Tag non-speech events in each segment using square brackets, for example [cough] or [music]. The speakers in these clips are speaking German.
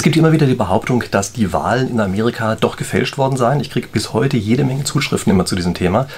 Es gibt immer wieder die Behauptung, dass die Wahlen in Amerika doch gefälscht worden seien. Ich kriege bis heute jede Menge Zuschriften immer zu diesem Thema.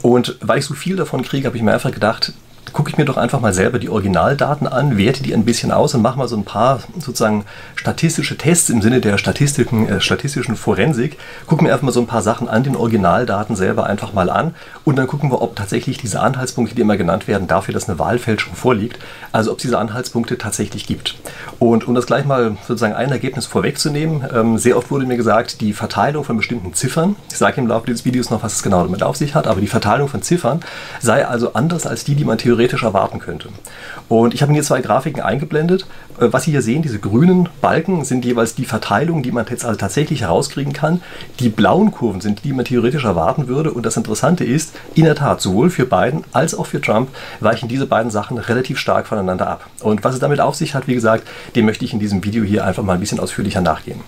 Und weil ich so viel davon kriege, habe ich mir einfach gedacht, gucke ich mir doch einfach mal selber die Originaldaten an, werte die ein bisschen aus und mache mal so ein paar sozusagen statistische Tests im Sinne der statistischen, äh, statistischen Forensik. Gucke mir einfach mal so ein paar Sachen an den Originaldaten selber einfach mal an und dann gucken wir, ob tatsächlich diese Anhaltspunkte, die immer genannt werden, dafür, dass eine Wahlfälschung vorliegt, also ob es diese Anhaltspunkte tatsächlich gibt. Und um das gleich mal sozusagen ein Ergebnis vorwegzunehmen, ähm, sehr oft wurde mir gesagt, die Verteilung von bestimmten Ziffern, ich sage im Laufe dieses Videos noch, was es genau damit auf sich hat, aber die Verteilung von Ziffern sei also anders als die, die man theoretisch theoretisch erwarten könnte. Und ich habe hier zwei Grafiken eingeblendet. Äh, was Sie hier sehen, diese grünen Balken sind jeweils die Verteilung, die man jetzt also tatsächlich herauskriegen kann. Die blauen Kurven sind die, die man theoretisch erwarten würde. Und das Interessante ist, in der Tat, sowohl für Biden als auch für Trump weichen diese beiden Sachen relativ stark voneinander ab. Und was es damit auf sich hat, wie gesagt, dem möchte ich in diesem Video hier einfach mal ein bisschen ausführlicher nachgehen.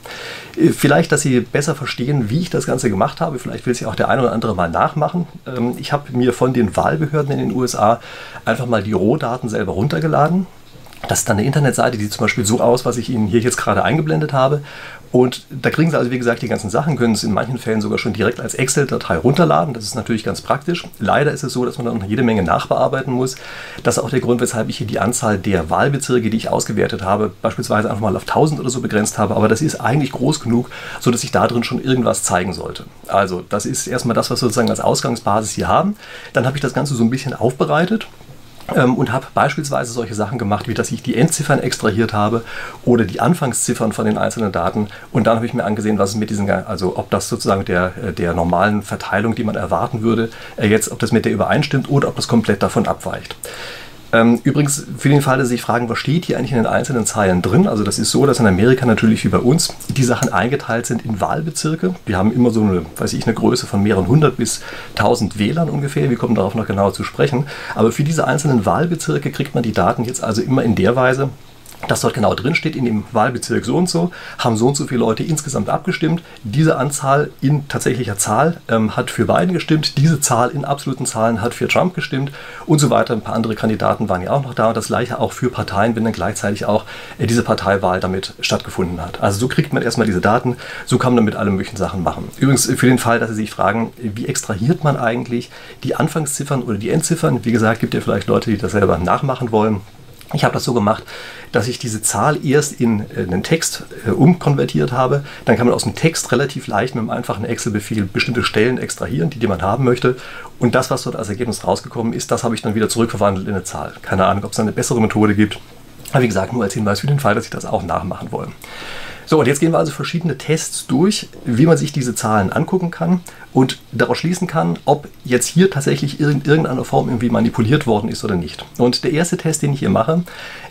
Äh, vielleicht, dass Sie besser verstehen, wie ich das Ganze gemacht habe. Vielleicht will es ja auch der eine oder andere mal nachmachen. Ähm, ich habe mir von den Wahlbehörden in den USA einfach mal die Rohdaten selber runtergeladen. Das ist dann eine Internetseite, die sieht zum Beispiel so aus, was ich Ihnen hier jetzt gerade eingeblendet habe. Und da kriegen Sie also, wie gesagt, die ganzen Sachen, können es in manchen Fällen sogar schon direkt als Excel-Datei runterladen. Das ist natürlich ganz praktisch. Leider ist es so, dass man dann jede Menge nachbearbeiten muss. Das ist auch der Grund, weshalb ich hier die Anzahl der Wahlbezirke, die ich ausgewertet habe, beispielsweise einfach mal auf 1000 oder so begrenzt habe. Aber das ist eigentlich groß genug, sodass ich da drin schon irgendwas zeigen sollte. Also, das ist erstmal das, was wir sozusagen als Ausgangsbasis hier haben. Dann habe ich das Ganze so ein bisschen aufbereitet ähm, und habe beispielsweise solche Sachen gemacht, wie dass ich die Endziffern extrahiert habe oder die Anfangsziffern von den einzelnen Daten und dann habe ich mir angesehen, was es mit diesen, also ob das sozusagen der, äh, der normalen Verteilung, die man erwarten würde, äh, jetzt, ob das mit der übereinstimmt oder ob das komplett davon abweicht. Ähm, übrigens, für den Fall, dass Sie sich fragen, was steht hier eigentlich in den einzelnen Zeilen drin? Also das ist so, dass in Amerika natürlich wie bei uns die Sachen eingeteilt sind in Wahlbezirke. Die haben immer so eine, weiß ich, eine Größe von mehreren hundert bis tausend Wählern ungefähr. Wir kommen darauf noch genauer zu sprechen. Aber für diese einzelnen Wahlbezirke kriegt man die Daten jetzt also immer in der Weise, dass dort genau drin steht, in dem Wahlbezirk so und so, haben so und so viele Leute insgesamt abgestimmt. Diese Anzahl in tatsächlicher Zahl ähm, hat für Biden gestimmt, diese Zahl in absoluten Zahlen hat für Trump gestimmt und so weiter. Ein paar andere Kandidaten waren ja auch noch da und das gleiche auch für Parteien, wenn dann gleichzeitig auch äh, diese Parteiwahl damit stattgefunden hat. Also so kriegt man erstmal diese Daten, so kann man damit alle möglichen Sachen machen. Übrigens für den Fall, dass Sie sich fragen, wie extrahiert man eigentlich die Anfangsziffern oder die Endziffern? Wie gesagt, gibt ja vielleicht Leute, die das selber nachmachen wollen. Ich habe das so gemacht, dass ich diese Zahl erst in äh, einen Text äh, umkonvertiert habe. Dann kann man aus dem Text relativ leicht mit einem einfachen Excel-Befehl bestimmte Stellen extrahieren, die, die man haben möchte. Und das, was dort als Ergebnis rausgekommen ist, das habe ich dann wieder zurückverwandelt in eine Zahl. Keine Ahnung, ob es eine bessere Methode gibt. Aber wie gesagt, nur als Hinweis für den Fall, dass Sie das auch nachmachen wollen. So, und jetzt gehen wir also verschiedene Tests durch, wie man sich diese Zahlen angucken kann und daraus schließen kann, ob jetzt hier tatsächlich in irgendeiner Form irgendwie manipuliert worden ist oder nicht. Und der erste Test, den ich hier mache,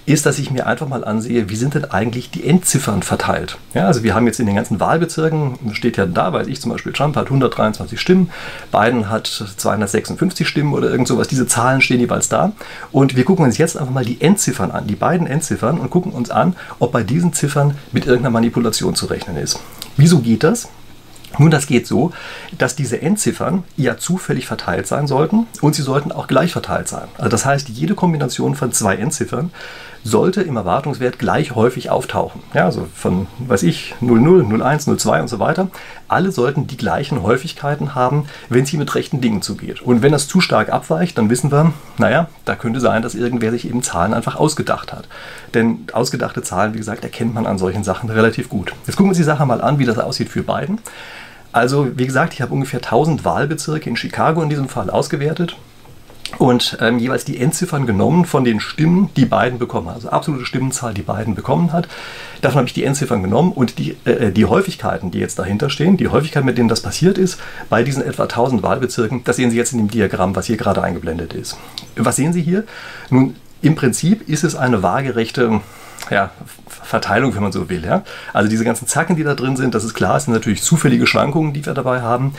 ist, dass ich mir einfach mal ansehe, wie sind denn eigentlich die Endziffern verteilt. Ja, also wir haben jetzt in den ganzen Wahlbezirken, steht ja da, weiß ich zum Beispiel, Trump hat 123 Stimmen, Biden hat 256 Stimmen oder irgend sowas. Diese Zahlen stehen jeweils da. Und wir gucken uns jetzt einfach mal die Endziffern an, die beiden Endziffern und gucken uns an, ob bei diesen Ziffern mit irgendeiner Manipulation zu rechnen ist. Wieso geht das? Nun, das geht so, dass diese Endziffern ja zufällig verteilt sein sollten und sie sollten auch gleich verteilt sein. Also das heißt, jede Kombination von zwei Endziffern sollte im Erwartungswert gleich häufig auftauchen. Ja, also von, weiß ich, 00, 01, 02 und so weiter. Alle sollten die gleichen Häufigkeiten haben, wenn es hier mit rechten Dingen zugeht. Und wenn das zu stark abweicht, dann wissen wir, naja, da könnte sein, dass irgendwer sich eben Zahlen einfach ausgedacht hat. Denn ausgedachte Zahlen, wie gesagt, erkennt man an solchen Sachen relativ gut. Jetzt gucken wir uns die Sache mal an, wie das aussieht für beiden. Also, wie gesagt, ich habe ungefähr 1000 Wahlbezirke in Chicago in diesem Fall ausgewertet und ähm, jeweils die Endziffern genommen von den Stimmen, die Biden bekommen. Also absolute Stimmenzahl, die Biden bekommen hat. Davon habe ich die Endziffern genommen und die, äh, äh, die Häufigkeiten, die jetzt dahinter stehen, die Häufigkeit, mit denen das passiert ist, bei diesen etwa 1000 Wahlbezirken, das sehen Sie jetzt in dem Diagramm, was hier gerade eingeblendet ist. Was sehen Sie hier? Nun, im Prinzip ist es eine waagerechte ja, Verteilung, wenn man so will. Ja? Also diese ganzen Zacken, die da drin sind, das ist klar, es sind natürlich zufällige Schwankungen, die wir dabei haben.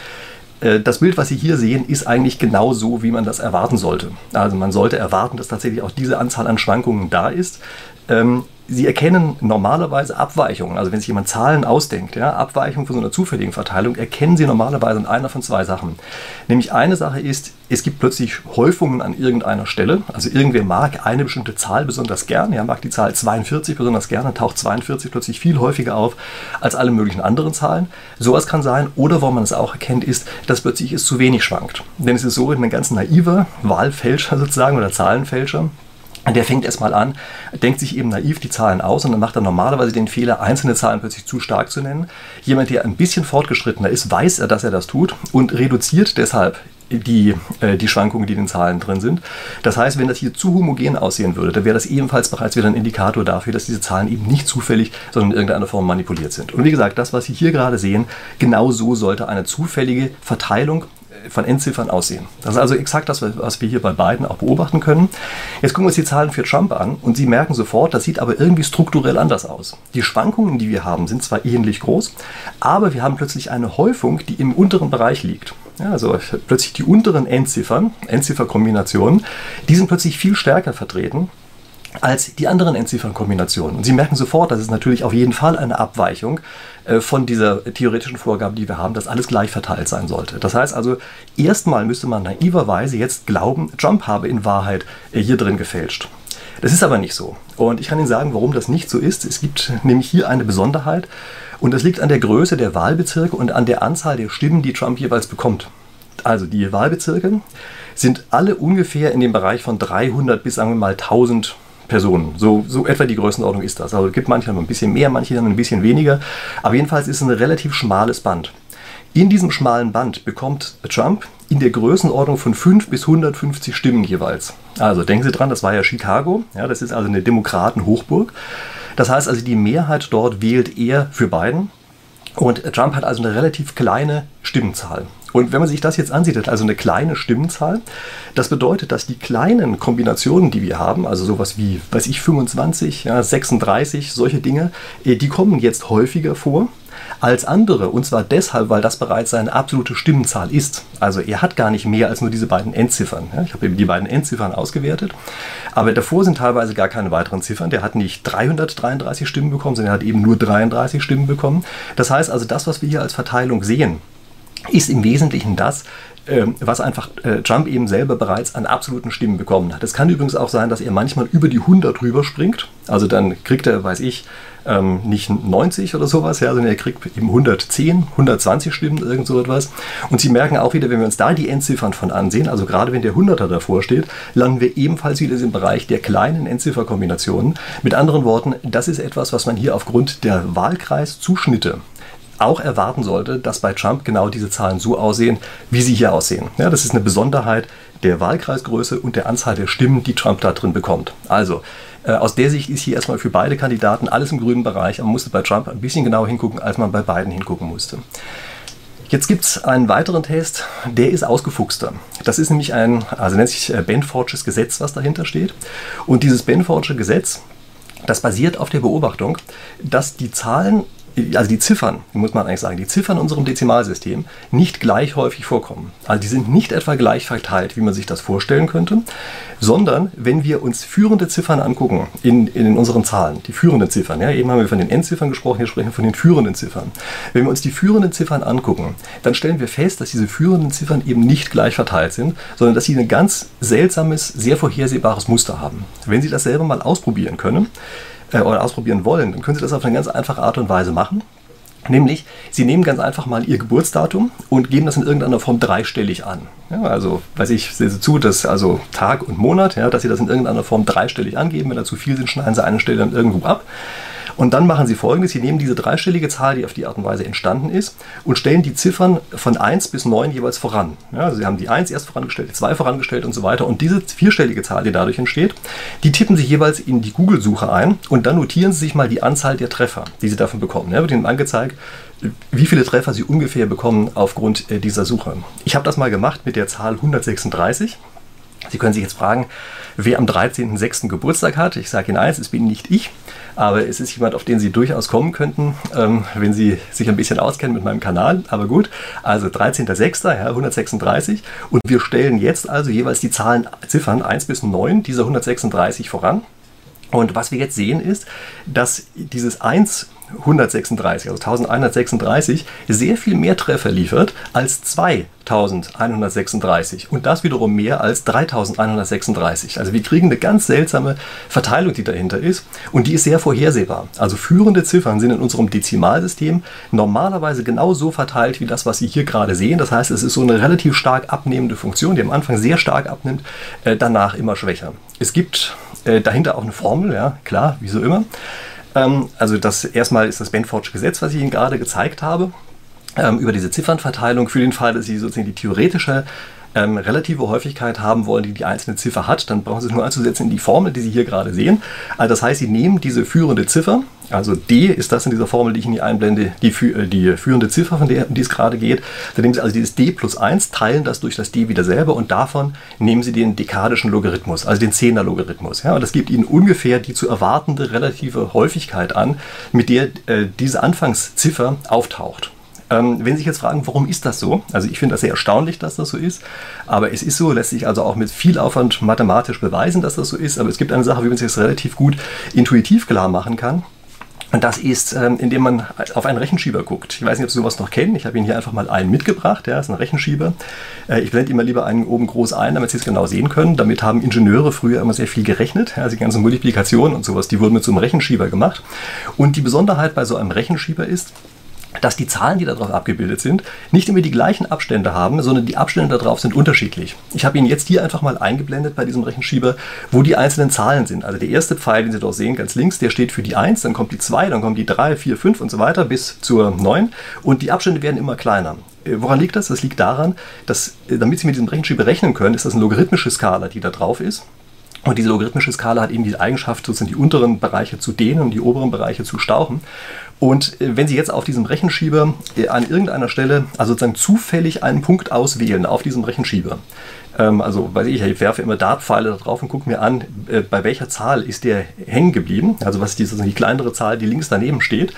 Äh, das Bild, was Sie hier sehen, ist eigentlich genau so, wie man das erwarten sollte. Also man sollte erwarten, dass tatsächlich auch diese Anzahl an Schwankungen da ist. Ähm, Sie erkennen normalerweise Abweichungen. Also wenn sich jemand Zahlen ausdenkt, ja, Abweichungen von so einer zufälligen Verteilung, erkennen Sie normalerweise in einer von zwei Sachen. Nämlich eine Sache ist, es gibt plötzlich Häufungen an irgendeiner Stelle. Also irgendwer mag eine bestimmte Zahl besonders gern. Er mag die Zahl 42 besonders gern, dann taucht 42 plötzlich viel häufiger auf als alle möglichen anderen Zahlen. Sowas kann sein. Oder wo man es auch erkennt, ist, dass plötzlich es zu wenig schwankt. Denn es ist so, ein ganz naiver Wahlfälscher [laughs] sozusagen oder Zahlenfälscher, der fängt erstmal an, denkt sich eben naiv die Zahlen aus und dann macht er normalerweise den Fehler, einzelne Zahlen plötzlich zu stark zu nennen. Jemand, der ein bisschen fortgeschrittener ist, weiß er, dass er das tut und reduziert deshalb die, äh, die Schwankungen, die in den Zahlen drin sind. Das heißt, wenn das hier zu homogen aussehen würde, dann wäre das ebenfalls bereits wieder ein Indikator dafür, dass diese Zahlen eben nicht zufällig, sondern in irgendeiner Form manipuliert sind. Und wie gesagt, das, was Sie hier gerade sehen, genau so sollte eine zufällige Verteilung von Endziffern aussehen. Das ist also exakt das, was wir hier bei beiden auch beobachten können. Jetzt gucken wir uns die Zahlen für Trump an und Sie merken sofort, das sieht aber irgendwie strukturell anders aus. Die Schwankungen, die wir haben, sind zwar ähnlich groß, aber wir haben plötzlich eine Häufung, die im unteren Bereich liegt. Ja, also plötzlich die unteren Endziffern, Endzifferkombinationen, die sind plötzlich viel stärker vertreten als die anderen Entziffernkombinationen. Und Sie merken sofort, das ist natürlich auf jeden Fall eine Abweichung von dieser theoretischen Vorgabe, die wir haben, dass alles gleich verteilt sein sollte. Das heißt also, erstmal müsste man naiverweise jetzt glauben, Trump habe in Wahrheit äh, hier drin gefälscht. Das ist aber nicht so. Und ich kann Ihnen sagen, warum das nicht so ist. Es gibt nämlich hier eine Besonderheit und das liegt an der Größe der Wahlbezirke und an der Anzahl der Stimmen, die Trump jeweils bekommt. Also die Wahlbezirke sind alle ungefähr in dem Bereich von 300 bis sagen wir mal 1000 Personen. So, so etwa die Größenordnung ist das. Also es gibt manche ein bisschen mehr, manche dann ein bisschen weniger. Aber jedenfalls ist es ein relativ schmales Band. In diesem schmalen Band bekommt Trump in der Größenordnung von 5 bis 150 Stimmen jeweils. Also denken Sie dran, das war ja Chicago. Ja, das ist also eine Demokraten-Hochburg. Das heißt also, die Mehrheit dort wählt eher für Biden. Und Trump hat also eine relativ kleine Stimmenzahl. Und wenn man sich das jetzt ansieht, also eine kleine Stimmenzahl, das bedeutet, dass die kleinen Kombinationen, die wir haben, also sowas wie, weiß ich, 25, ja, 36, solche Dinge, äh, die kommen jetzt häufiger vor als andere. Und zwar deshalb, weil das bereits seine absolute Stimmenzahl ist. Also er hat gar nicht mehr als nur diese beiden Endziffern. Ich habe eben die beiden Endziffern ausgewertet. Aber davor sind teilweise gar keine weiteren Ziffern. Der hat nicht 333 Stimmen bekommen, sondern er hat eben nur 33 Stimmen bekommen. Das heißt also, das, was wir hier als Verteilung sehen, ist im Wesentlichen das, ähm, was einfach äh, Trump eben selber bereits an absoluten Stimmen bekommen hat. Es kann übrigens auch sein, dass er manchmal über die 100 rüber springt. Also dann kriegt er, weiß ich, ähm, nicht 90 oder sowas, sondern er kriegt eben 110, 120 Stimmen, irgend so etwas. Und Sie merken auch wieder, wenn wir uns da die Endziffern von ansehen, also gerade wenn der 100er davor steht, landen wir ebenfalls wieder im Bereich der kleinen Endzifferkombinationen. Mit anderen Worten, das ist etwas, was man hier aufgrund der Wahlkreiszuschnitte auch erwarten sollte, dass bei Trump genau diese Zahlen so aussehen, wie sie hier aussehen. Ja, das ist eine Besonderheit der Wahlkreisgröße und der Anzahl der Stimmen, die Trump da drin bekommt. Also, äh, aus der Sicht ist hier erstmal für beide Kandidaten alles im grünen Bereich. Man musste bei Trump ein bisschen genauer hingucken, als man bei beiden hingucken musste. Jetzt gibt es einen weiteren Test, der ist ausgefuchster. Das ist nämlich ein, also nennt sich äh, Benfordges Gesetz, was dahinter steht. Und dieses Benfordsche Gesetz, das basiert auf der Beobachtung, dass die Zahlen also die Ziffern, muss man eigentlich sagen, die Ziffern in unserem Dezimalsystem nicht gleich häufig vorkommen. Also die sind nicht etwa gleich verteilt, wie man sich das vorstellen könnte, sondern wenn wir uns führende Ziffern angucken in, in unseren Zahlen, die führenden Ziffern, ja, eben haben wir von den Endziffern gesprochen, hier sprechen wir von den führenden Ziffern. Wenn wir uns die führenden Ziffern angucken, dann stellen wir fest, dass diese führenden Ziffern eben nicht gleich verteilt sind, sondern dass sie ein ganz seltsames, sehr vorhersehbares Muster haben. Wenn Sie das selber mal ausprobieren können, äh, oder ausprobieren wollen, dann können Sie das auf eine ganz einfache Art und Weise machen. Nämlich, Sie nehmen ganz einfach mal Ihr Geburtsdatum und geben das in irgendeiner Form dreistellig an. Ja, also, weiß ich, sehe zu, dass also Tag und Monat, ja, dass Sie das in irgendeiner Form dreistellig angeben. Wenn da zu viel sind, schneiden Sie eine Stelle dann irgendwo ab. Und dann machen Sie folgendes: Sie nehmen diese dreistellige Zahl, die auf die Art und Weise entstanden ist, und stellen die Ziffern von 1 bis 9 jeweils voran. Ja, also Sie haben die 1 erst vorangestellt, die 2 vorangestellt und so weiter. Und diese vierstellige Zahl, die dadurch entsteht, die tippen Sie jeweils in die Google-Suche ein und dann notieren Sie sich mal die Anzahl der Treffer, die Sie davon bekommen. Ja, wird Ihnen angezeigt, wie viele Treffer Sie ungefähr bekommen aufgrund äh, dieser Suche. Ich habe das mal gemacht mit der Zahl 136. Sie können sich jetzt fragen, wer am 13.06. Geburtstag hat. Ich sage Ihnen eins, es bin nicht ich, aber es ist jemand, auf den Sie durchaus kommen könnten, ähm, wenn Sie sich ein bisschen auskennen mit meinem Kanal. Aber gut, also 13.06., ja, 136. Und wir stellen jetzt also jeweils die Zahlen, Ziffern 1 bis 9 dieser 136 voran. Und was wir jetzt sehen ist, dass dieses 1 136, also 1136, sehr viel mehr Treffer liefert als 2136 und das wiederum mehr als 3136. Also wir kriegen eine ganz seltsame Verteilung, die dahinter ist und die ist sehr vorhersehbar. Also führende Ziffern sind in unserem Dezimalsystem normalerweise genau so verteilt wie das, was Sie hier gerade sehen. Das heißt, es ist so eine relativ stark abnehmende Funktion, die am Anfang sehr stark abnimmt, äh, danach immer schwächer. Es gibt äh, dahinter auch eine Formel, ja, klar, wie so immer. Ähm, also das erstmal ist das Benford'sche Gesetz, was ich Ihnen gerade gezeigt habe, ähm, über diese Ziffernverteilung für den Fall, dass Sie sozusagen die theoretische ähm, relative Häufigkeit haben wollen, die die einzelne Ziffer hat, dann brauchen Sie es nur einzusetzen in die Formel, die Sie hier gerade sehen. Also das heißt, Sie nehmen diese führende Ziffer, also D ist das in dieser Formel, die ich Ihnen hier einblende, die, äh, die führende Ziffer, von der um die es gerade geht. Dann nehmen Sie also dieses D plus 1, teilen das durch das D wieder selber und davon nehmen Sie den dekadischen Logarithmus, also den Zehner-Logarithmus. Ja, und das gibt Ihnen ungefähr die zu erwartende relative Häufigkeit an, mit der äh, diese Anfangsziffer auftaucht. Ähm, wenn Sie sich jetzt fragen, warum ist das so? Also ich finde das sehr erstaunlich, dass das so ist. Aber es ist so, lässt sich also auch mit viel Aufwand mathematisch beweisen, dass das so ist. Aber es gibt eine Sache, wie man sich das relativ gut intuitiv klar machen kann. Und das ist, ähm, indem man auf einen Rechenschieber guckt. Ich weiß nicht, ob Sie sowas noch kennen. Ich habe Ihnen hier einfach mal einen mitgebracht. Ja, das ist ein Rechenschieber. Äh, ich blende immer lieber einen oben groß ein, damit Sie es genau sehen können. Damit haben Ingenieure früher immer sehr viel gerechnet. Also die ganzen Multiplikationen und sowas, die wurden mit so einem Rechenschieber gemacht. Und die Besonderheit bei so einem Rechenschieber ist, dass die Zahlen, die darauf abgebildet sind, nicht immer die gleichen Abstände haben, sondern die Abstände darauf sind unterschiedlich. Ich habe Ihnen jetzt hier einfach mal eingeblendet bei diesem Rechenschieber, wo die einzelnen Zahlen sind. Also der erste Pfeil, den Sie dort sehen, ganz links, der steht für die 1, dann kommt die 2, dann kommen die 3, 4, 5 und so weiter bis zur 9 und die Abstände werden immer kleiner. Äh, woran liegt das? Das liegt daran, dass, äh, damit Sie mit diesem Rechenschieber rechnen können, ist das eine logarithmische Skala, die da drauf ist. Und diese logarithmische Skala hat eben die Eigenschaft, sozusagen die unteren Bereiche zu dehnen und die oberen Bereiche zu stauchen. Und äh, wenn Sie jetzt auf diesem Rechenschieber äh, an irgendeiner Stelle, also sozusagen zufällig einen Punkt auswählen auf diesem Rechenschieber, ähm, also weiß ich, ich werfe immer Dartpfeile da drauf und gucke mir an, äh, bei welcher Zahl ist der hängen geblieben, also was ist die, die kleinere Zahl, die links daneben steht,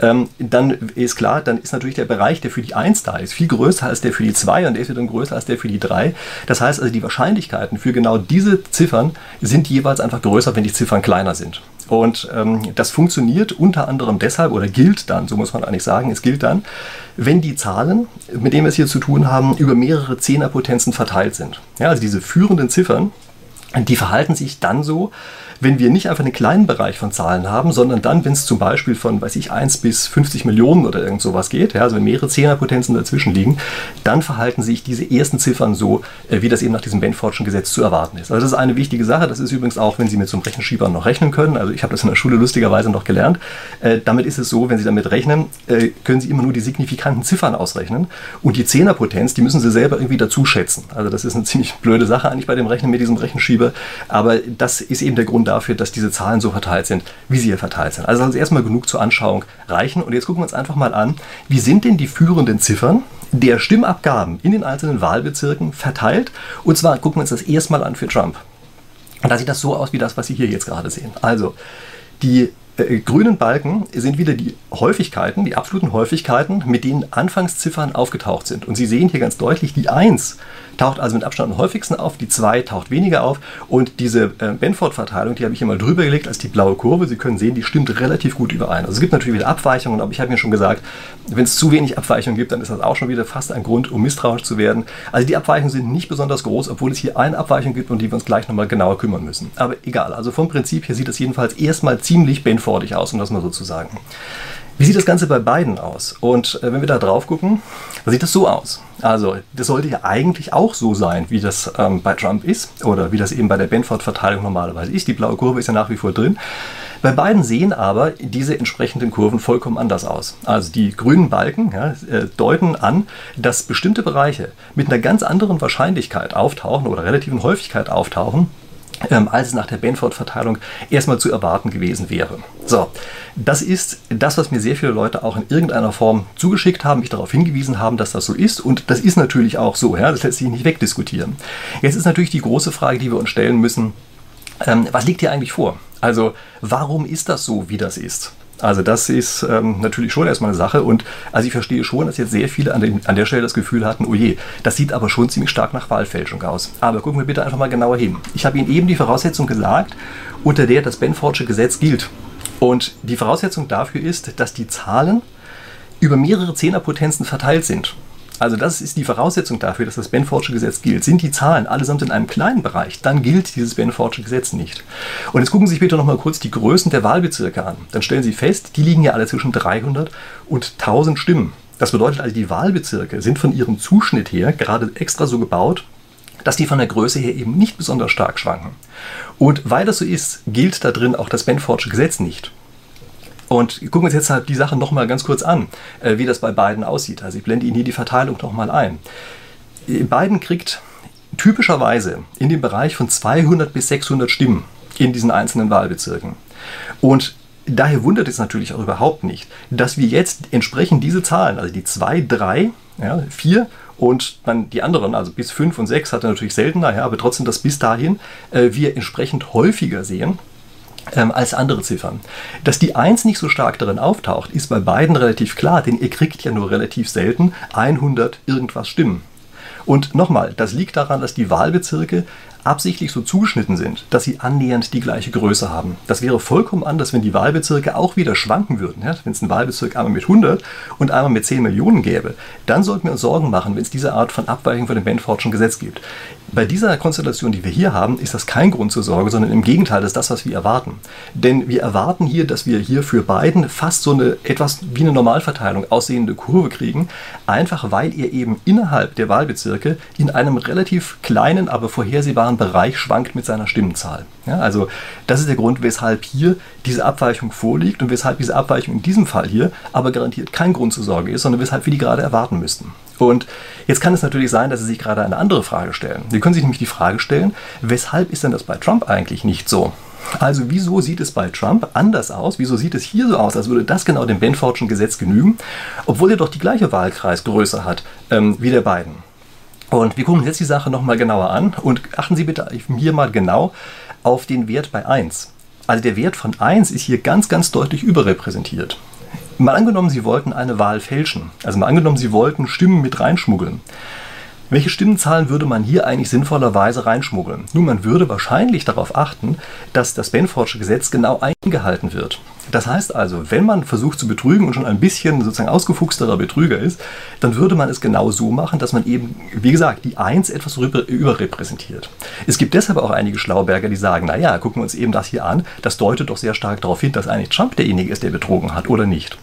ähm, dann ist klar, dann ist natürlich der Bereich, der für die 1 da ist, viel größer als der für die 2 und der ist dann größer als der für die 3. Das heißt also, die Wahrscheinlichkeiten für genau diese Ziffern sind jeweils einfach größer, wenn die Ziffern kleiner sind. Und ähm, das funktioniert unter anderem deshalb oder gilt dann, so muss man eigentlich sagen, es gilt dann, wenn die Zahlen, mit denen wir es hier zu tun haben, über mehrere Zehnerpotenzen verteilt sind. Ja, also diese führenden Ziffern, die verhalten sich dann so, wenn wir nicht einfach einen kleinen Bereich von Zahlen haben, sondern dann, wenn es zum Beispiel von, weiß ich, 1 bis 50 Millionen oder irgend sowas geht, ja, also wenn mehrere Zehnerpotenzen dazwischen liegen, dann verhalten sich diese ersten Ziffern so, äh, wie das eben nach diesem Benfordschen Gesetz zu erwarten ist. Also das ist eine wichtige Sache. Das ist übrigens auch, wenn Sie mit so einem Rechenschieber noch rechnen können. Also ich habe das in der Schule lustigerweise noch gelernt. Äh, damit ist es so, wenn Sie damit rechnen, äh, können Sie immer nur die signifikanten Ziffern ausrechnen. Und die Zehnerpotenz, die müssen Sie selber irgendwie dazu schätzen. Also das ist eine ziemlich blöde Sache eigentlich bei dem Rechnen mit diesem Rechenschieber. Aber das ist eben der Grund dafür, dass diese Zahlen so verteilt sind, wie sie hier verteilt sind. Also es erstmal genug zur Anschauung reichen. Und jetzt gucken wir uns einfach mal an, wie sind denn die führenden Ziffern der Stimmabgaben in den einzelnen Wahlbezirken verteilt? Und zwar gucken wir uns das erstmal an für Trump. Und da sieht das so aus wie das, was Sie hier jetzt gerade sehen. Also, die äh, grünen Balken sind wieder die Häufigkeiten, die absoluten Häufigkeiten, mit denen Anfangsziffern aufgetaucht sind. Und Sie sehen hier ganz deutlich, die 1 taucht also mit Abstand am häufigsten auf, die 2 taucht weniger auf und diese äh, Benford-Verteilung, die habe ich hier mal drüber gelegt als die blaue Kurve. Sie können sehen, die stimmt relativ gut überein. Also es gibt natürlich wieder Abweichungen, aber ich habe mir schon gesagt, wenn es zu wenig Abweichungen gibt, dann ist das auch schon wieder fast ein Grund, um misstrauisch zu werden. Also die Abweichungen sind nicht besonders groß, obwohl es hier eine Abweichung gibt, um die wir uns gleich nochmal genauer kümmern müssen. Aber egal, also vom Prinzip her sieht es jedenfalls erstmal ziemlich Benfordig aus, um das mal so zu sagen. Wie sieht das Ganze bei beiden aus? Und äh, wenn wir da drauf gucken, dann sieht das so aus. Also, das sollte ja eigentlich auch so sein, wie das ähm, bei Trump ist oder wie das eben bei der Benford-Verteilung normalerweise ist. Die blaue Kurve ist ja nach wie vor drin. Bei beiden sehen aber diese entsprechenden Kurven vollkommen anders aus. Also die grünen Balken ja, äh, deuten an, dass bestimmte Bereiche mit einer ganz anderen Wahrscheinlichkeit auftauchen oder relativen Häufigkeit auftauchen ähm, als es nach der Benford-Verteilung erstmal zu erwarten gewesen wäre. So, das ist das, was mir sehr viele Leute auch in irgendeiner Form zugeschickt haben, mich darauf hingewiesen haben, dass das so ist. Und das ist natürlich auch so, ja, das lässt sich nicht wegdiskutieren. Jetzt ist natürlich die große Frage, die wir uns stellen müssen, ähm, was liegt hier eigentlich vor? Also, warum ist das so, wie das ist? Also das ist ähm, natürlich schon erstmal eine Sache und also ich verstehe schon, dass jetzt sehr viele an, dem, an der Stelle das Gefühl hatten, oh je, das sieht aber schon ziemlich stark nach Wahlfälschung aus. Aber gucken wir bitte einfach mal genauer hin. Ich habe Ihnen eben die Voraussetzung gesagt, unter der das Benfordsche Gesetz gilt. Und die Voraussetzung dafür ist, dass die Zahlen über mehrere Zehnerpotenzen verteilt sind. Also das ist die Voraussetzung dafür, dass das Benfordsche Gesetz gilt. Sind die Zahlen allesamt in einem kleinen Bereich, dann gilt dieses Benfordsche Gesetz nicht. Und jetzt gucken Sie sich bitte nochmal kurz die Größen der Wahlbezirke an. Dann stellen Sie fest, die liegen ja alle zwischen 300 und 1000 Stimmen. Das bedeutet also, die Wahlbezirke sind von ihrem Zuschnitt her gerade extra so gebaut, dass die von der Größe her eben nicht besonders stark schwanken. Und weil das so ist, gilt da drin auch das Benfordsche Gesetz nicht. Und gucken wir uns jetzt halt die Sache nochmal ganz kurz an, äh, wie das bei beiden aussieht. Also ich blende Ihnen hier die Verteilung nochmal ein. Biden kriegt typischerweise in dem Bereich von 200 bis 600 Stimmen in diesen einzelnen Wahlbezirken. Und daher wundert es natürlich auch überhaupt nicht, dass wir jetzt entsprechend diese Zahlen, also die 2, 3, ja, 4 und dann die anderen, also bis 5 und 6 hat er natürlich seltener, ja, aber trotzdem das bis dahin, äh, wir entsprechend häufiger sehen ähm, als andere Ziffern. Dass die 1 nicht so stark darin auftaucht, ist bei beiden relativ klar, denn ihr kriegt ja nur relativ selten 100 irgendwas Stimmen. Und nochmal, das liegt daran, dass die Wahlbezirke absichtlich so zugeschnitten sind, dass sie annähernd die gleiche Größe haben. Das wäre vollkommen anders, wenn die Wahlbezirke auch wieder schwanken würden. Ja? Wenn es einen Wahlbezirk einmal mit 100 und einmal mit 10 Millionen gäbe, dann sollten wir uns Sorgen machen, wenn es diese Art von Abweichung von dem Benfordschen Gesetz gibt. Bei dieser Konstellation, die wir hier haben, ist das kein Grund zur Sorge, sondern im Gegenteil, das ist das, was wir erwarten. Denn wir erwarten hier, dass wir hier für beiden fast so eine etwas wie eine Normalverteilung aussehende Kurve kriegen, einfach weil ihr eben innerhalb der Wahlbezirke in einem relativ kleinen, aber vorhersehbaren Bereich schwankt mit seiner Stimmenzahl. Ja, also das ist der Grund, weshalb hier diese Abweichung vorliegt und weshalb diese Abweichung in diesem Fall hier aber garantiert kein Grund zur Sorge ist, sondern weshalb wir die gerade erwarten müssten. Und jetzt kann es natürlich sein, dass Sie sich gerade eine andere Frage stellen. Sie können sich nämlich die Frage stellen, weshalb ist denn das bei Trump eigentlich nicht so? Also wieso sieht es bei Trump anders aus? Wieso sieht es hier so aus, als würde das genau dem Benfordschen Gesetz genügen, obwohl er doch die gleiche Wahlkreisgröße hat ähm, wie der Biden? Und wir gucken jetzt die Sache nochmal genauer an und achten Sie bitte hier mal genau auf den Wert bei 1. Also der Wert von 1 ist hier ganz, ganz deutlich überrepräsentiert. Mal angenommen, Sie wollten eine Wahl fälschen. Also mal angenommen, Sie wollten Stimmen mit reinschmuggeln. Welche Stimmenzahlen würde man hier eigentlich sinnvollerweise reinschmuggeln? Nun, man würde wahrscheinlich darauf achten, dass das Benfordsche Gesetz genau eingehalten wird. Das heißt also, wenn man versucht zu betrügen und schon ein bisschen sozusagen ausgefuchsterer Betrüger ist, dann würde man es genau so machen, dass man eben, wie gesagt, die Eins etwas überrepräsentiert. Es gibt deshalb auch einige Schlauberger, die sagen, naja, gucken wir uns eben das hier an, das deutet doch sehr stark darauf hin, dass eigentlich Trump derjenige ist, der betrogen hat oder nicht.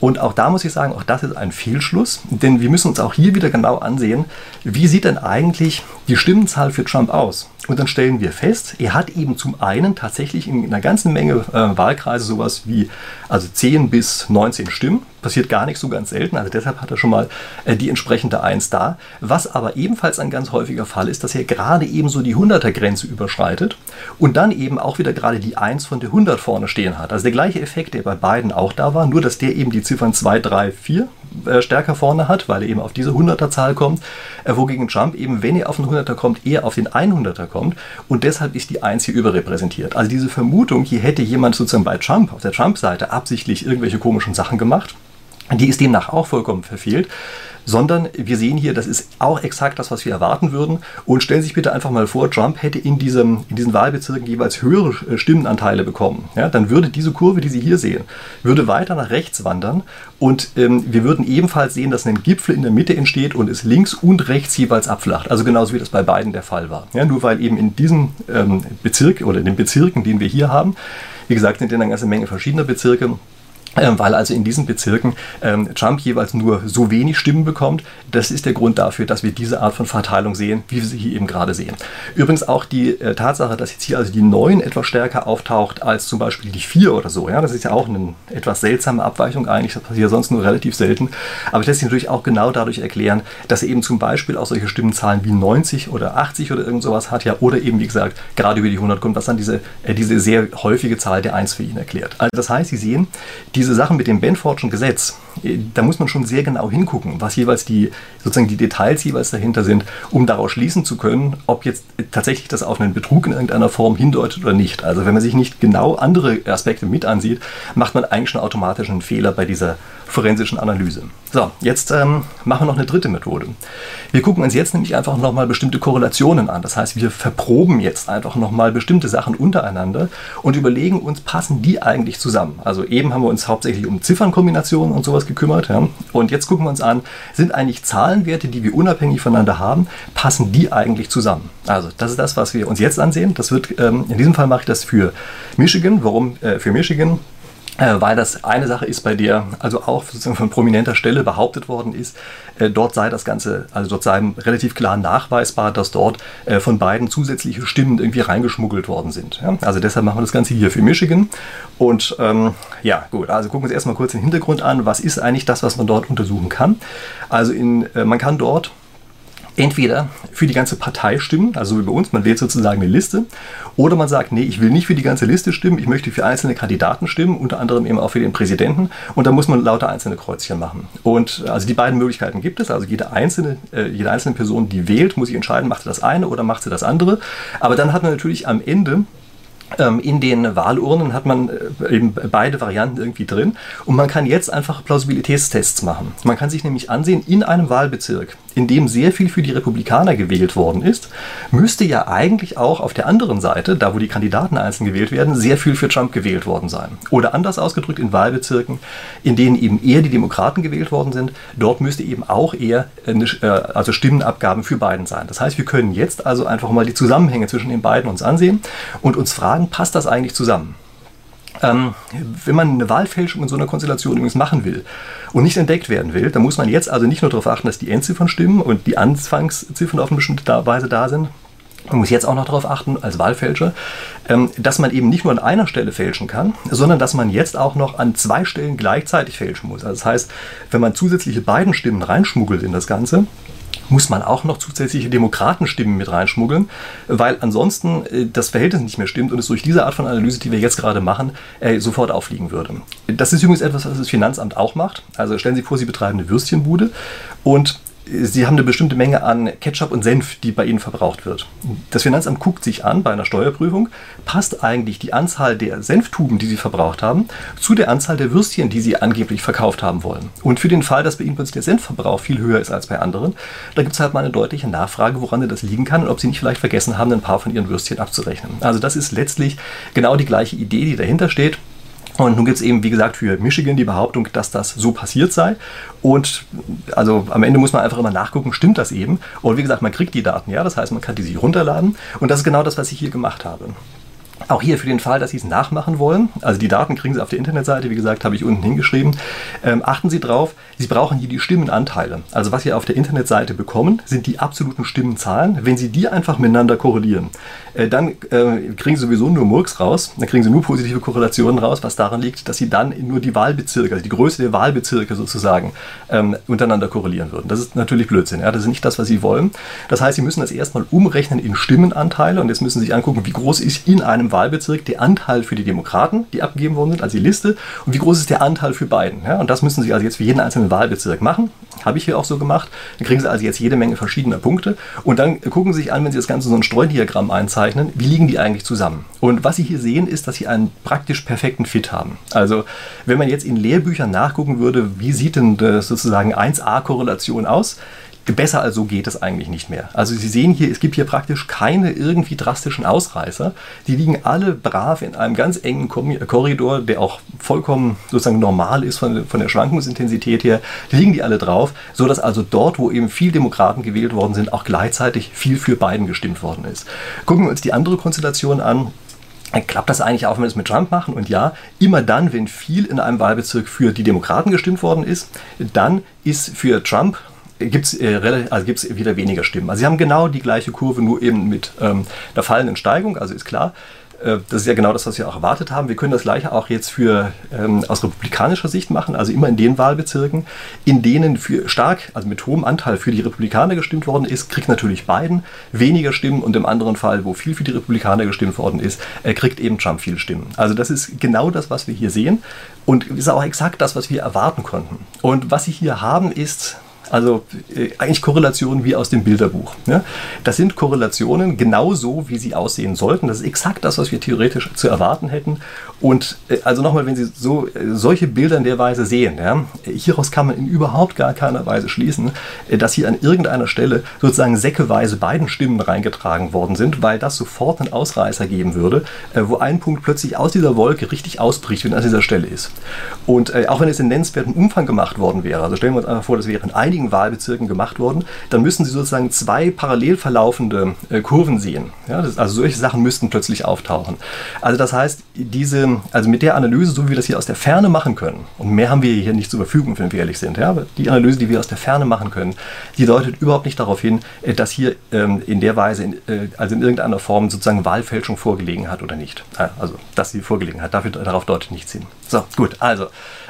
Und auch da muss ich sagen, auch das ist ein Fehlschluss, denn wir müssen uns auch hier wieder genau ansehen, wie sieht denn eigentlich die Stimmenzahl für Trump aus? Und dann stellen wir fest, er hat eben zum einen tatsächlich in einer ganzen Menge äh, Wahlkreise sowas wie also 10 bis 19 Stimmen. Passiert gar nicht so ganz selten, also deshalb hat er schon mal äh, die entsprechende 1 da. Was aber ebenfalls ein ganz häufiger Fall ist, dass er gerade eben so die 100er-Grenze überschreitet und dann eben auch wieder gerade die 1 von der 100 vorne stehen hat. Also der gleiche Effekt, der bei beiden auch da war, nur dass der eben die Ziffern 2, 3, 4 äh, stärker vorne hat, weil er eben auf diese 100er Zahl kommt, äh, wogegen Trump eben, wenn er auf den 100er kommt, eher auf den 100er kommt. Und deshalb ist die 1 hier überrepräsentiert. Also diese Vermutung, hier hätte jemand sozusagen bei Trump, auf der Trump-Seite absichtlich irgendwelche komischen Sachen gemacht, die ist demnach auch vollkommen verfehlt sondern wir sehen hier, das ist auch exakt das, was wir erwarten würden. Und stellen Sie sich bitte einfach mal vor, Trump hätte in, diesem, in diesen Wahlbezirken jeweils höhere äh, Stimmenanteile bekommen. Ja, dann würde diese Kurve, die Sie hier sehen, würde weiter nach rechts wandern und ähm, wir würden ebenfalls sehen, dass ein Gipfel in der Mitte entsteht und es links und rechts jeweils abflacht. Also genauso wie das bei beiden der Fall war. Ja, nur weil eben in diesem ähm, Bezirk oder in den Bezirken, den wir hier haben, wie gesagt, sind eine ganze Menge verschiedener Bezirke, weil also in diesen Bezirken ähm, Trump jeweils nur so wenig Stimmen bekommt. Das ist der Grund dafür, dass wir diese Art von Verteilung sehen, wie wir sie hier eben gerade sehen. Übrigens auch die äh, Tatsache, dass jetzt hier also die 9 etwas stärker auftaucht als zum Beispiel die 4 oder so. Ja, das ist ja auch eine etwas seltsame Abweichung eigentlich. Das passiert sonst nur relativ selten. Aber das lässt sich natürlich auch genau dadurch erklären, dass er eben zum Beispiel auch solche Stimmenzahlen wie 90 oder 80 oder irgend sowas hat, ja, oder eben wie gesagt gerade über die 100 kommt, was dann diese, äh, diese sehr häufige Zahl der 1 für ihn erklärt. Also das heißt, Sie sehen, diese diese Sachen mit dem Benfordschen Gesetz, äh, da muss man schon sehr genau hingucken, was jeweils die, sozusagen die Details jeweils dahinter sind, um daraus schließen zu können, ob jetzt tatsächlich das auf einen Betrug in irgendeiner Form hindeutet oder nicht. Also wenn man sich nicht genau andere Aspekte mit ansieht, macht man eigentlich schon automatisch einen Fehler bei dieser forensischen Analyse. So, jetzt ähm, machen wir noch eine dritte Methode. Wir gucken uns jetzt nämlich einfach nochmal bestimmte Korrelationen an. Das heißt, wir verproben jetzt einfach nochmal bestimmte Sachen untereinander und überlegen uns, passen die eigentlich zusammen? Also eben haben wir uns hauptsächlich um Ziffernkombinationen und sowas gekümmert. Ja? Und jetzt gucken wir uns an, sind eigentlich Zahlenwerte, die wir unabhängig voneinander haben, passen die eigentlich zusammen? Also das ist das, was wir uns jetzt ansehen. Das wird, ähm, in diesem Fall mache ich das für Michigan. Warum äh, für Michigan? Äh, weil das eine Sache ist, bei der also auch sozusagen von prominenter Stelle behauptet worden ist, äh, dort sei das Ganze, also dort sei relativ klar nachweisbar, dass dort äh, von beiden zusätzliche Stimmen irgendwie reingeschmuggelt worden sind. Also deshalb machen wir das Ganze hier für Michigan. Und ähm, ja, gut, also gucken wir uns erstmal kurz den Hintergrund an. Was ist eigentlich das, was man dort untersuchen kann? Also in, man kann dort entweder für die ganze Partei stimmen, also wie bei uns, man wählt sozusagen eine Liste, oder man sagt, nee, ich will nicht für die ganze Liste stimmen, ich möchte für einzelne Kandidaten stimmen, unter anderem eben auch für den Präsidenten, und da muss man lauter einzelne Kreuzchen machen. Und also die beiden Möglichkeiten gibt es, also jede einzelne, äh, jede einzelne Person, die wählt, muss sich entscheiden, macht sie das eine oder macht sie das andere, aber dann hat man natürlich am Ende ähm, in den Wahlurnen hat man äh, eben beide Varianten irgendwie drin und man kann jetzt einfach Plausibilitätstests machen. Man kann sich nämlich ansehen, in einem Wahlbezirk, in dem sehr viel für die Republikaner gewählt worden ist, müsste ja eigentlich auch auf der anderen Seite, da wo die Kandidaten einzeln gewählt werden, sehr viel für Trump gewählt worden sein. Oder anders ausgedrückt, in Wahlbezirken, in denen eben eher die Demokraten gewählt worden sind, dort müsste eben auch eher eine, äh, also Stimmenabgaben für Biden sein. Das heißt, wir können jetzt also einfach mal die Zusammenhänge zwischen den beiden uns ansehen und uns fragen, passt das eigentlich zusammen? Ähm, wenn man eine Wahlfälschung in so einer Konstellation übrigens machen will und nicht entdeckt werden will, dann muss man jetzt also nicht nur darauf achten, dass die Endziffern stimmen und die Anfangsziffern auf eine bestimmte Weise da sind. Man muss jetzt auch noch darauf achten, als Wahlfälscher, ähm, dass man eben nicht nur an einer Stelle fälschen kann, sondern dass man jetzt auch noch an zwei Stellen gleichzeitig fälschen muss. Also das heißt, wenn man zusätzliche beiden Stimmen reinschmuggelt in das Ganze, muss man auch noch zusätzliche Demokratenstimmen mit reinschmuggeln, weil ansonsten äh, das Verhältnis nicht mehr stimmt und es durch diese Art von Analyse, die wir jetzt gerade machen, äh, sofort auffliegen würde. Das ist übrigens etwas, was das Finanzamt auch macht. Also stellen Sie vor, Sie betreiben eine Würstchenbude und Sie haben eine bestimmte Menge an Ketchup und Senf, die bei Ihnen verbraucht wird. Das Finanzamt guckt sich an bei einer Steuerprüfung, passt eigentlich die Anzahl der Senftuben, die Sie verbraucht haben, zu der Anzahl der Würstchen, die Sie angeblich verkauft haben wollen. Und für den Fall, dass bei Ihnen plötzlich der Senfverbrauch viel höher ist als bei anderen, da gibt es halt mal eine deutliche Nachfrage, woran das liegen kann und ob Sie nicht vielleicht vergessen haben, ein paar von Ihren Würstchen abzurechnen. Also das ist letztlich genau die gleiche Idee, die dahinter steht. Und nun gibt es eben, wie gesagt, für Michigan die Behauptung, dass das so passiert sei. Und also am Ende muss man einfach immer nachgucken, stimmt das eben? Und wie gesagt, man kriegt die Daten, ja, das heißt, man kann die sich runterladen. Und das ist genau das, was ich hier gemacht habe. Auch hier für den Fall, dass Sie es nachmachen wollen, also die Daten kriegen Sie auf der Internetseite, wie gesagt, habe ich unten hingeschrieben. Ähm, achten Sie drauf, Sie brauchen hier die Stimmenanteile. Also was Sie auf der Internetseite bekommen, sind die absoluten Stimmenzahlen. Wenn Sie die einfach miteinander korrelieren, äh, dann äh, kriegen Sie sowieso nur Murks raus, dann kriegen Sie nur positive Korrelationen raus, was daran liegt, dass Sie dann nur die Wahlbezirke, also die Größe der Wahlbezirke sozusagen, ähm, untereinander korrelieren würden. Das ist natürlich Blödsinn. Ja? Das ist nicht das, was Sie wollen. Das heißt, Sie müssen das erstmal umrechnen in Stimmenanteile und jetzt müssen Sie sich angucken, wie groß ist in einem Wahlbezirk der Anteil für die Demokraten, die abgegeben worden sind, also die Liste, und wie groß ist der Anteil für Biden. Ja? Und das müssen Sie also jetzt für jeden einzelnen Wahlbezirk machen. Habe ich hier auch so gemacht. Dann kriegen Sie also jetzt jede Menge verschiedener Punkte und dann gucken Sie sich an, wenn Sie das Ganze so ein Streudiagramm einzeichnen, wie liegen die eigentlich zusammen. Und was Sie hier sehen, ist, dass Sie einen praktisch perfekten Fit haben. Also wenn man jetzt in Lehrbüchern nachgucken würde, wie sieht denn sozusagen 1a-Korrelation aus, besser als so geht es eigentlich nicht mehr. Also Sie sehen hier, es gibt hier praktisch keine irgendwie drastischen Ausreißer. Die liegen alle brav in einem ganz engen Korridor, der auch vollkommen sozusagen normal ist von, von der Schwankungsintensität her. Die liegen die alle drauf, sodass also dort, wo eben viel Demokraten gewählt worden sind, auch gleichzeitig viel für Biden gestimmt worden ist. Gucken wir uns die andere Konstellation an klappt das eigentlich auch, wenn wir es mit Trump machen? Und ja, immer dann, wenn viel in einem Wahlbezirk für die Demokraten gestimmt worden ist, dann ist für Trump gibt es äh, also wieder weniger Stimmen. Also sie haben genau die gleiche Kurve, nur eben mit ähm, der fallenden Steigung, also ist klar. äh, das ist ja genau das, was wir auch erwartet haben. Wir können das gleiche auch jetzt für ähm, aus republikanischer Sicht machen, also immer in den Wahlbezirken, in denen für stark, also mit hohem Anteil für die Republikaner gestimmt worden ist, kriegt natürlich Biden weniger Stimmen und im anderen Fall, wo viel für die Republikaner gestimmt worden ist, äh, kriegt eben Trump viele Stimmen. Also das ist genau das, was wir hier sehen und ist auch exakt das, was wir erwarten konnten. Und was Sie hier haben, ist also äh, eigentlich Korrelationen wie aus dem Bilderbuch. Ne? Das sind Korrelationen genauso, wie sie aussehen sollten. Das ist exakt das, was wir theoretisch zu erwarten hätten. Und äh, also nochmal, wenn Sie so, äh, solche Bilder in der Weise sehen, ja, hieraus kann man in überhaupt gar keiner Weise schließen, dass hier an irgendeiner Stelle sozusagen säckeweise beiden Stimmen reingetragen worden sind, weil das sofort einen Ausreißer geben würde, wo ein Punkt plötzlich aus dieser Wolke richtig ausbricht, wenn er an dieser Stelle ist. Und auch wenn es in nennenswertem Umfang gemacht worden wäre, also stellen wir uns einfach vor, das wäre in einigen Wahlbezirken gemacht worden, dann müssen Sie sozusagen zwei parallel verlaufende äh, Kurven sehen. Ja, das, also solche Sachen müssten plötzlich auftauchen. Also das heißt, diese, also mit der Analyse, so wie wir das hier aus der Ferne machen können, und mehr haben wir hier nicht zur Verfügung, wenn wir ehrlich sind, ja, aber die Analyse, die wir aus der Ferne machen können, die deutet überhaupt nicht darauf hin, äh, dass hier ähm, in der Weise, in, äh, also in irgendeiner Form sozusagen Wahlfälschung vorgelegen hat oder nicht. Also, dass sie vorgelegen hat, dafür, darauf deutet nichts hin. So, gut, also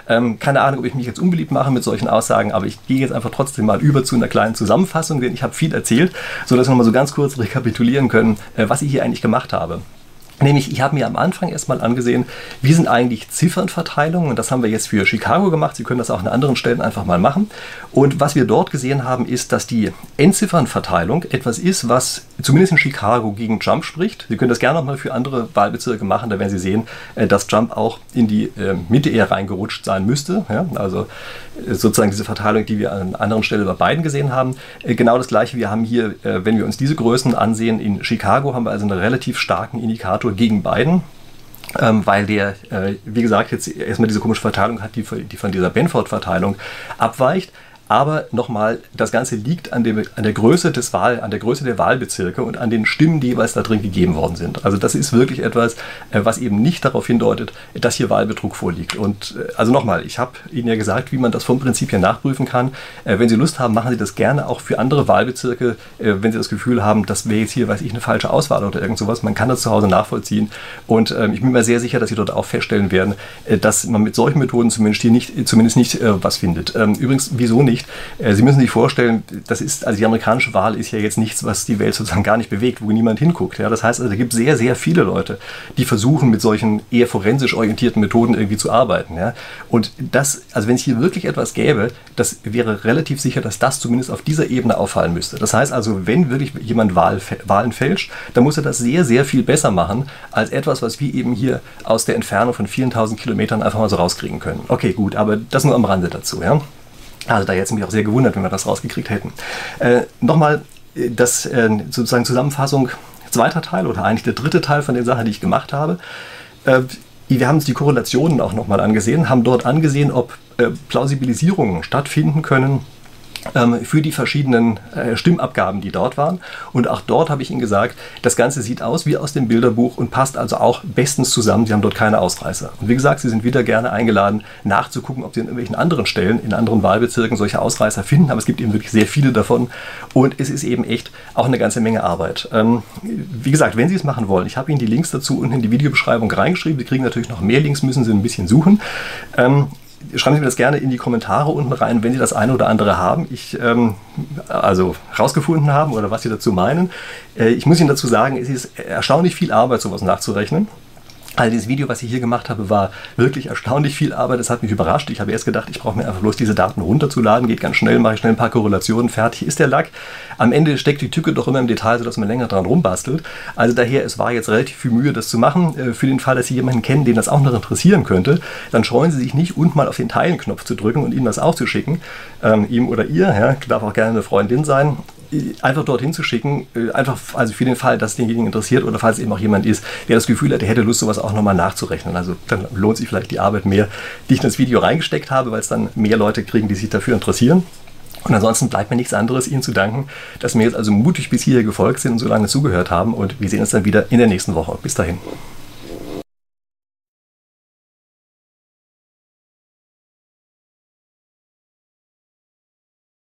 ähm, keine Ahnung, ob ich mich jetzt unbeliebt mache mit solchen Aussagen, aber ich gehe jetzt einfach trotzdem mal über zu einer kleinen Zusammenfassung, denn ich habe viel erzählt, sodass wir nochmal so ganz kurz rekapitulieren können, äh, was ich hier eigentlich gemacht habe. Nämlich, ich habe mir am Anfang erstmal angesehen, wie sind eigentlich Ziffernverteilungen und das haben wir jetzt für Chicago gemacht. Sie können das auch an anderen Stellen einfach mal machen. Und was wir dort gesehen haben, ist, dass die Endziffernverteilung etwas ist, was zumindest in Chicago gegen Trump spricht. Sie können das gerne nochmal für andere Wahlbezirke machen, da werden Sie sehen, äh, dass Trump auch in die äh, Mitte eher reingerutscht sein müsste. Also äh, sozusagen diese Verteilung, die wir an anderen Stellen bei beiden gesehen haben. Genau das gleiche, wir haben hier, wenn wir uns diese Größen ansehen, in Chicago haben wir also einen relativ starken Indikator gegen Biden. Ähm, weil der, äh, wie gesagt, jetzt erstmal diese komische Verteilung hat, die, die von dieser Benford-Verteilung abweicht. Aber nochmal, das Ganze liegt an, dem, an, der Größe des Wahl, an der Größe der Wahlbezirke und an den Stimmen, die jeweils da drin gegeben worden sind. Also das ist wirklich etwas, äh, was eben nicht darauf hindeutet, dass hier Wahlbetrug vorliegt. Und äh, also nochmal, ich habe Ihnen ja gesagt, wie man das vom Prinzip her nachprüfen kann. Äh, wenn Sie Lust haben, machen Sie das gerne auch für andere Wahlbezirke, wenn Sie das Gefühl haben, das wäre jetzt hier, weiß ich, eine falsche Auswahl oder irgend sowas. Man kann das zu Hause nachvollziehen. Und ähm, ich bin mir sehr sicher, dass Sie dort auch feststellen werden, dass man mit solchen Methoden zumindest hier nicht, zumindest nicht was findet. Ähm, übrigens, wieso nicht? Nicht. Äh, Sie müssen sich vorstellen, das ist, also die amerikanische Wahl ist ja jetzt nichts, was die Welt sozusagen gar nicht bewegt, wo niemand hinguckt. Ja? Das heißt, also, da gibt es sehr, sehr viele Leute, die versuchen, mit solchen eher forensisch orientierten Methoden irgendwie zu arbeiten. Ja? Und das, also wenn es hier wirklich etwas gäbe, das wäre relativ sicher, dass das zumindest auf dieser Ebene auffallen müsste. Das heißt also, wenn wirklich jemand Wahl, Wahlen fälscht, dann muss er das sehr, sehr viel besser machen, als etwas, was wir eben hier aus der Entfernung von vielen tausend Kilometern einfach mal so rauskriegen können. Okay, gut, aber das nur am Rande dazu. Ja? Also da jetzt mich auch sehr gewundert, wenn wir das rausgekriegt hätten. Äh, Nochmal äh, das äh, sozusagen Zusammenfassung, zweiter Teil oder eigentlich der dritte Teil von den Sachen, die ich gemacht habe. Äh, wir haben uns die Korrelationen auch nochmal angesehen, haben dort angesehen, ob äh, Plausibilisierungen stattfinden können für die verschiedenen äh, Stimmabgaben, die dort waren. Und auch dort habe ich Ihnen gesagt, das Ganze sieht aus wie aus dem Bilderbuch und passt also auch bestens zusammen. Sie haben dort keine Ausreißer. Und wie gesagt, Sie sind wieder gerne eingeladen, nachzugucken, ob Sie an irgendwelchen anderen Stellen, in anderen Wahlbezirken solche Ausreißer finden. Aber es gibt eben wirklich sehr viele davon. Und es ist eben echt auch eine ganze Menge Arbeit. Ähm, wie gesagt, wenn Sie es machen wollen, ich habe Ihnen die Links dazu unten in die Videobeschreibung reingeschrieben. Sie kriegen natürlich noch mehr Links, müssen Sie ein bisschen suchen. Schreiben Sie mir das gerne in die Kommentare unten rein, wenn Sie das eine oder andere haben, ich ähm, also rausgefunden haben oder was Sie dazu meinen. Äh, ich muss Ihnen dazu sagen, es ist erstaunlich viel Arbeit, sowas nachzurechnen. Also dieses Video, was ich hier gemacht habe, war wirklich erstaunlich viel Arbeit. Das hat mich überrascht. Ich habe erst gedacht, ich brauche mir einfach bloß diese Daten runterzuladen. Geht ganz schnell, mache ich schnell ein paar Korrelationen, fertig ist der Lack. Am Ende steckt die Tücke doch immer im Detail, sodass man länger dran rumbastelt. Also daher, es war jetzt relativ viel Mühe, das zu machen. Äh, für den Fall, dass Sie jemanden kennen, den das auch noch interessieren könnte, dann scheuen Sie sich nicht, unten mal auf den Teilen-Knopf zu drücken und ihm das auch zu schicken. Ähm, ihm oder ihr, ja, darf auch gerne eine Freundin sein einfach dorthin zu schicken, äh, einfach also für den Fall, dass denjenigen interessiert oder falls eben auch jemand ist, der das Gefühl hat, der hätte Lust, sowas auch nochmal nachzurechnen. Also dann lohnt sich vielleicht die Arbeit mehr, die ich in das Video reingesteckt habe, weil es dann mehr Leute kriegen, die sich dafür interessieren. Und ansonsten bleibt mir nichts anderes, Ihnen zu danken, dass Sie mir jetzt also mutig bis hierher gefolgt sind und so lange zugehört haben. Und wir sehen uns dann wieder in der nächsten Woche. Bis dahin.